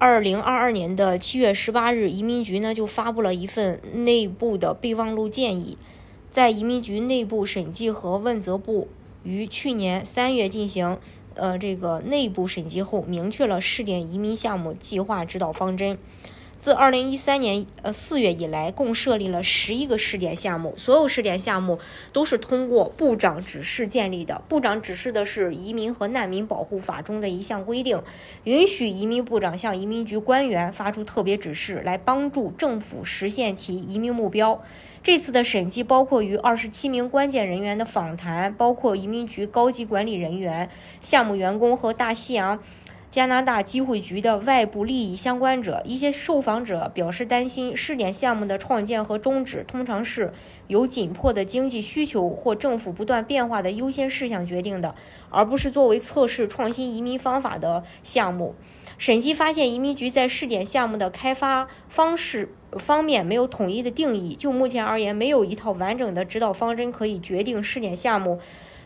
二零二二年的七月十八日，移民局呢就发布了一份内部的备忘录建议，在移民局内部审计和问责部于去年三月进行呃这个内部审计后，明确了试点移民项目计划指导方针。自二零一三年呃四月以来，共设立了十一个试点项目，所有试点项目都是通过部长指示建立的。部长指示的是《移民和难民保护法》中的一项规定，允许移民部长向移民局官员发出特别指示，来帮助政府实现其移民目标。这次的审计包括与二十七名关键人员的访谈，包括移民局高级管理人员、项目员工和大西洋。加拿大机会局的外部利益相关者，一些受访者表示担心，试点项目的创建和终止通常是由紧迫的经济需求或政府不断变化的优先事项决定的，而不是作为测试创新移民方法的项目。审计发现，移民局在试点项目的开发方式方面没有统一的定义。就目前而言，没有一套完整的指导方针可以决定试点项目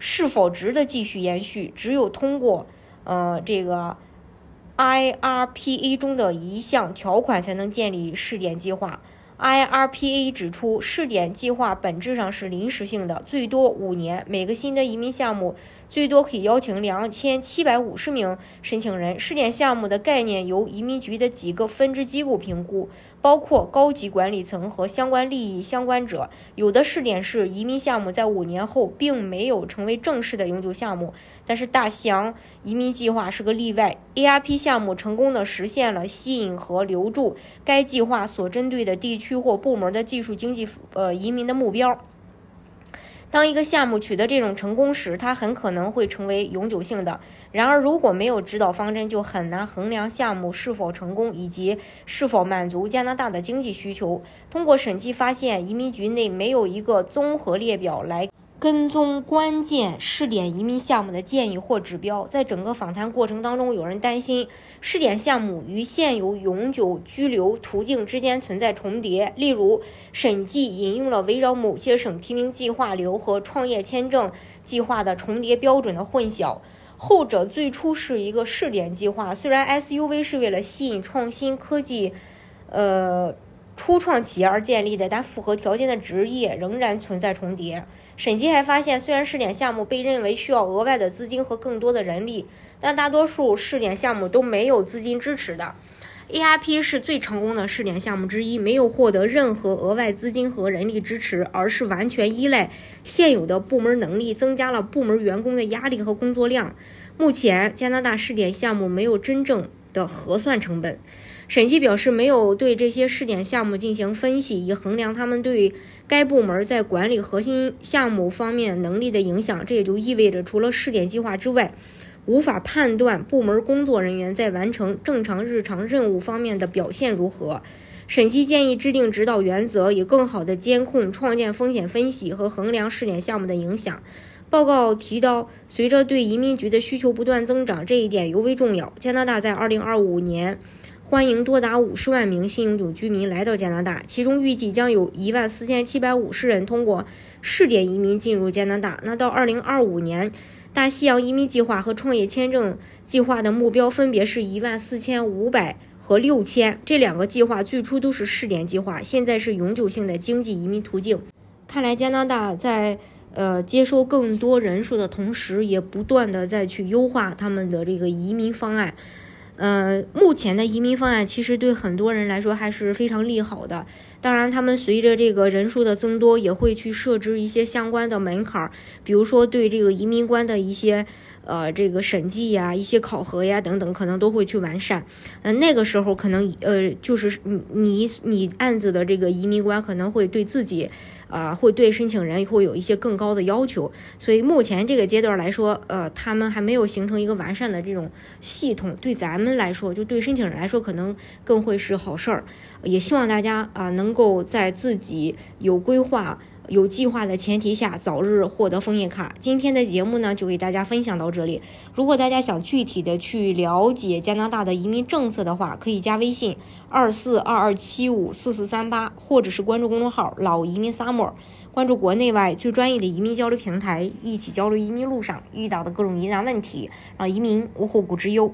是否值得继续延续。只有通过，呃，这个。IRPA 中的一项条款才能建立试点计划。IRPA 指出，试点计划本质上是临时性的，最多五年。每个新的移民项目。最多可以邀请两千七百五十名申请人。试点项目的概念由移民局的几个分支机构评估，包括高级管理层和相关利益相关者。有的试点是移民项目在五年后并没有成为正式的永久项目，但是大西洋移民计划是个例外。ARP 项目成功的实现了吸引和留住该计划所针对的地区或部门的技术经济呃移民的目标。当一个项目取得这种成功时，它很可能会成为永久性的。然而，如果没有指导方针，就很难衡量项目是否成功以及是否满足加拿大的经济需求。通过审计发现，移民局内没有一个综合列表来。跟踪关键试点移民项目的建议或指标，在整个访谈过程当中，有人担心试点项目与现有永久居留途径之间存在重叠。例如，审计引用了围绕某些省提名计划流和创业签证计划的重叠标准的混淆。后者最初是一个试点计划，虽然 SUV 是为了吸引创新科技，呃。初创企业而建立的，但符合条件的职业仍然存在重叠。审计还发现，虽然试点项目被认为需要额外的资金和更多的人力，但大多数试点项目都没有资金支持的。ARP 是最成功的试点项目之一，没有获得任何额外资金和人力支持，而是完全依赖现有的部门能力，增加了部门员工的压力和工作量。目前，加拿大试点项目没有真正的核算成本。审计表示，没有对这些试点项目进行分析，以衡量他们对该部门在管理核心项目方面能力的影响。这也就意味着，除了试点计划之外，无法判断部门工作人员在完成正常日常任务方面的表现如何。审计建议制定指导原则，以更好地监控创建风险分析和衡量试点项目的影响。报告提到，随着对移民局的需求不断增长，这一点尤为重要。加拿大在2025年。欢迎多达五十万名新永久居民来到加拿大，其中预计将有一万四千七百五十人通过试点移民进入加拿大。那到二零二五年，大西洋移民计划和创业签证计划的目标分别是一万四千五百和六千。这两个计划最初都是试点计划，现在是永久性的经济移民途径。看来加拿大在呃接收更多人数的同时，也不断的在去优化他们的这个移民方案。嗯，目前的移民方案其实对很多人来说还是非常利好的。当然，他们随着这个人数的增多，也会去设置一些相关的门槛儿，比如说对这个移民官的一些呃这个审计呀、一些考核呀等等，可能都会去完善。嗯，那个时候可能呃就是你你你案子的这个移民官可能会对自己。啊，会对申请人会有一些更高的要求，所以目前这个阶段来说，呃，他们还没有形成一个完善的这种系统。对咱们来说，就对申请人来说，可能更会是好事儿。也希望大家啊能，能够在自己有规划。有计划的前提下，早日获得枫叶卡。今天的节目呢，就给大家分享到这里。如果大家想具体的去了解加拿大的移民政策的话，可以加微信二四二二七五四四三八，或者是关注公众号“老移民 summer”，关注国内外最专业的移民交流平台，一起交流移民路上遇到的各种疑难问题，让移民无后顾之忧。